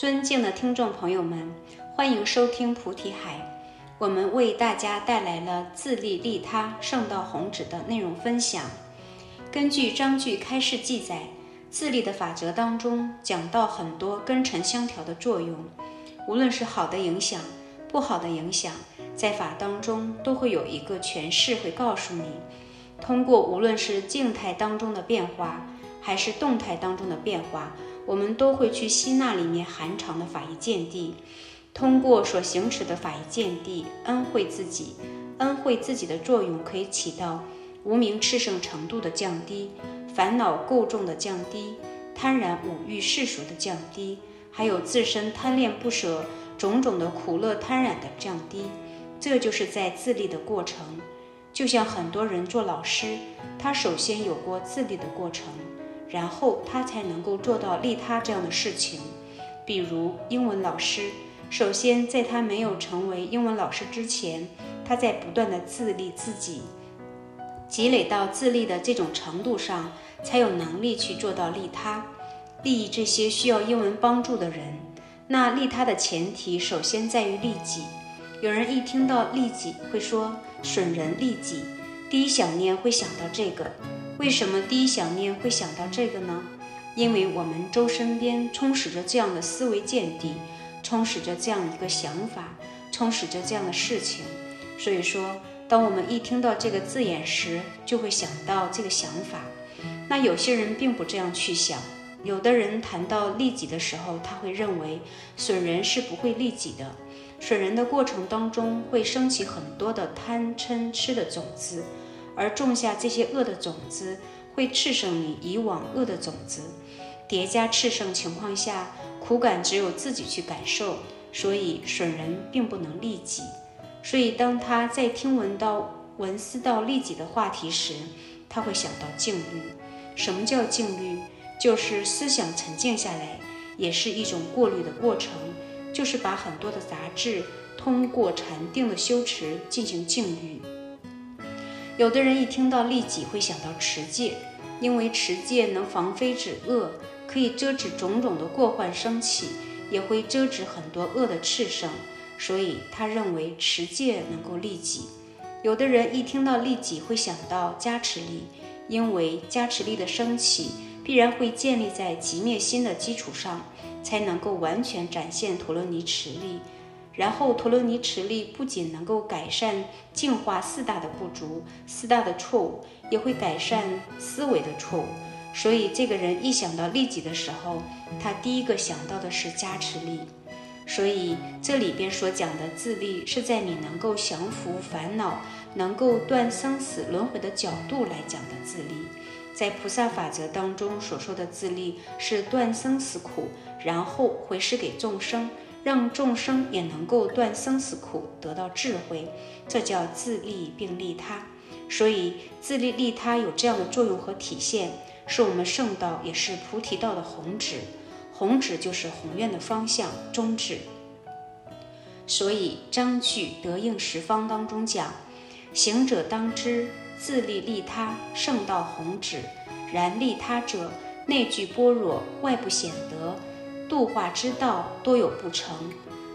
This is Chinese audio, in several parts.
尊敬的听众朋友们，欢迎收听菩提海。我们为大家带来了自利利他、圣道弘旨的内容分享。根据章句开示记载，自利的法则当中讲到很多根尘相调的作用，无论是好的影响、不好的影响，在法当中都会有一个诠释，会告诉你，通过无论是静态当中的变化，还是动态当中的变化。我们都会去吸纳里面含藏的法义见地，通过所行持的法义见地，恩惠自己，恩惠自己的作用可以起到无名炽盛程度的降低，烦恼垢重的降低，贪婪五欲世俗的降低，还有自身贪恋不舍种种的苦乐贪染的降低。这就是在自立的过程，就像很多人做老师，他首先有过自立的过程。然后他才能够做到利他这样的事情，比如英文老师，首先在他没有成为英文老师之前，他在不断的自立自己，积累到自立的这种程度上，才有能力去做到利他，利益这些需要英文帮助的人。那利他的前提，首先在于利己。有人一听到利己，会说损人利己，第一想念会想到这个。为什么第一想念会想到这个呢？因为我们周身边充实着这样的思维见地，充实着这样一个想法，充实着这样的事情。所以说，当我们一听到这个字眼时，就会想到这个想法。那有些人并不这样去想，有的人谈到利己的时候，他会认为损人是不会利己的，损人的过程当中会升起很多的贪嗔痴的种子。而种下这些恶的种子，会炽盛你以往恶的种子，叠加炽盛情况下，苦感只有自己去感受，所以损人并不能利己。所以当他在听闻到闻思到利己的话题时，他会想到静虑。什么叫静虑？就是思想沉静下来，也是一种过滤的过程，就是把很多的杂质通过禅定的修持进行静虑。有的人一听到利己会想到持戒，因为持戒能防非止恶，可以遮止种种的过患升起，也会遮止很多恶的炽盛，所以他认为持戒能够利己。有的人一听到利己会想到加持力，因为加持力的升起必然会建立在极灭心的基础上，才能够完全展现陀罗尼持力。然后，陀罗尼持力不仅能够改善净化四大的不足、四大的错误，也会改善思维的错误。所以，这个人一想到利己的时候，他第一个想到的是加持力。所以，这里边所讲的自利，是在你能够降服烦恼、能够断生死轮回的角度来讲的自利。在菩萨法则当中所说的自利，是断生死苦，然后回施给众生。让众生也能够断生死苦，得到智慧，这叫自利并利他。所以自利利他有这样的作用和体现，是我们圣道也是菩提道的弘旨。弘旨就是宏愿的方向宗旨。所以章句得应十方当中讲，行者当知自利利他，圣道弘旨。然利他者，内具般若，外不显德。度化之道多有不成，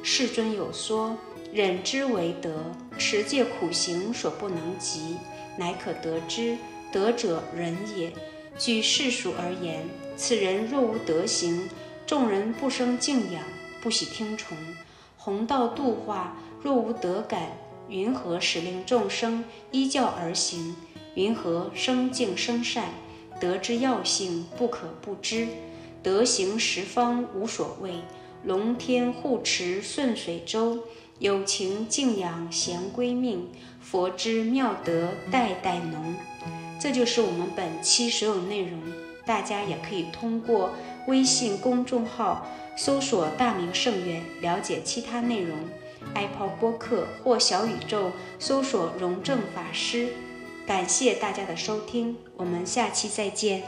世尊有说，忍之为德，持戒苦行所不能及，乃可得之。德者仁也。据世俗而言，此人若无德行，众人不生敬仰，不喜听从。弘道度化若无德感，云何使令众生依教而行？云何生敬生善？德之要性不可不知。德行十方无所谓，龙天护持顺水舟，有情敬仰贤归命，佛之妙德代代浓。这就是我们本期所有内容，大家也可以通过微信公众号搜索“大明圣院”了解其他内容，Apple 播客或小宇宙搜索“荣正法师”。感谢大家的收听，我们下期再见。